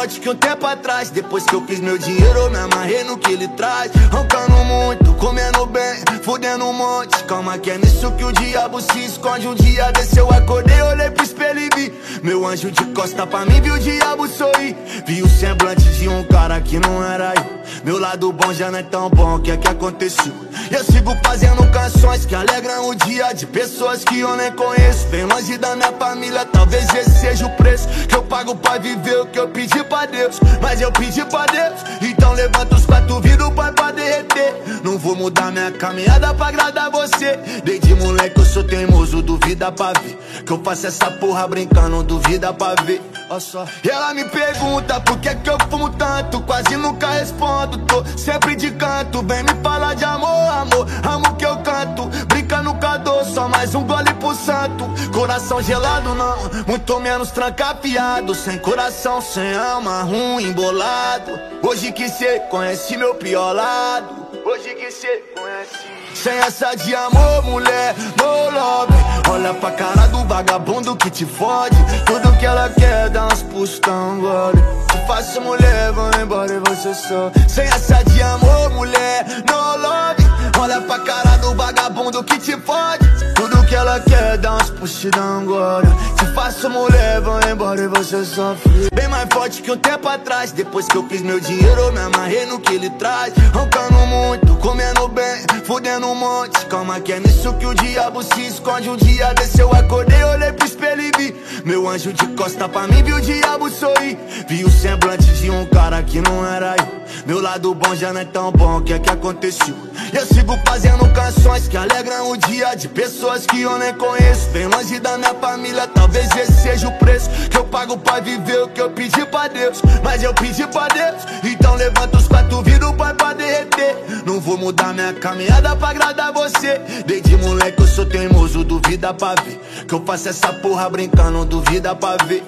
forte que um tempo atrás. Depois que eu fiz meu dinheiro eu me amarrei no que ele traz. Roncando muito, comendo bem, fudendo um monte. Calma que é nisso que o diabo se esconde. Um dia desse eu acordei, olhei pro espelho e vi Meu anjo de costa. Pra mim, vi o diabo sorrir. Vi o semblante de um cara que não era eu. Meu lado bom já não é tão bom, o que é que aconteceu? Eu sigo fazendo canções que alegram o dia De pessoas que eu nem conheço. Bem longe da minha família, talvez esse seja o preço Que eu pago pra viver o que eu pedi pra Deus. Mas eu pedi pra Deus Então levanta os quatro vidros, pai, pra derreter mudar minha caminhada pra agradar você. Desde moleque eu sou teimoso, duvida pra ver. Que eu faço essa porra brincando, duvida pra ver. E ela me pergunta por que que eu fumo tanto? Quase nunca respondo, tô sempre de canto. Vem me falar de amor, amor, amo que eu canto. Brinca no cador, só mais um gole pro santo. Coração gelado não, muito menos trancafiado. Sem coração, sem alma, ruim, bolado. Hoje que cê conhece meu pior lado Hoje que cê conhece. Sem essa de amor, mulher, no love Olha pra cara do vagabundo que te fode. Tudo que ela quer é dar uns pustão, gole. Faço mulher, vou embora e você só. Sem essa de amor, mulher, no love Olha pra cara do vagabundo que te fode ela quer dar uns puxidão agora Te faço mulher, vou embora e você sofre. Bem mais forte que um tempo atrás. Depois que eu fiz meu dinheiro, me amarrei no que ele traz. Roncando muito, comendo bem, fudendo um monte. Calma que é nisso que o diabo se esconde. Um dia desse eu acordei, olhei pro espelho e vi. Meu anjo de costa pra mim, vi o diabo sorrir. Vi o semblante de um cara que não era eu Meu lado bom já não é tão bom, o que é que aconteceu? Eu sigo fazendo canções que alegram o dia De pessoas que eu nem conheço. Bem longe da minha família, talvez esse seja o preço Que eu pago pra viver o que eu pedi pra Deus. Mas eu pedi pra Deus Então levanta os quatro vidros, pai, pra derreter. Não vou mudar minha caminhada pra agradar você. Desde moleque eu sou teimoso, duvida pra ver. Que eu faço essa porra brincando, duvida pra ver.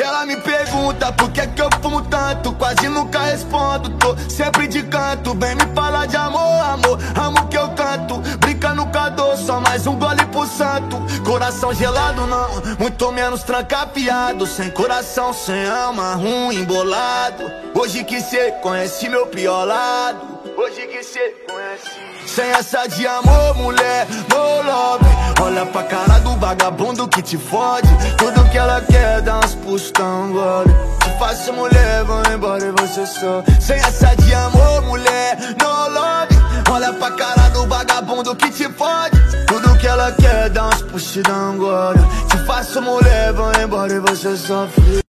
Ela me pergunta por que que eu fumo tanto Quase nunca respondo, tô sempre de canto Vem me falar de amor, amor, amo que eu canto Brinca no cador, só mais um gole pro santo. Coração gelado não, muito menos trancafiado. Sem coração, sem alma, ruim, bolado Hoje que cê conhece meu pior lado. Hoje que cê conhece. Sem essa de amor, mulher, no love Olha pra cara do vagabundo que te fode. Tudo que ela quer é dar uns pustão, gole faço mulher, vou embora e você só. Sem essa de amor, mulher, no love Olha pra cara do vagabundo que te fode. Tudo que ela quer é dar uns puxidão, gole Te faço mulher, vou embora e você sofre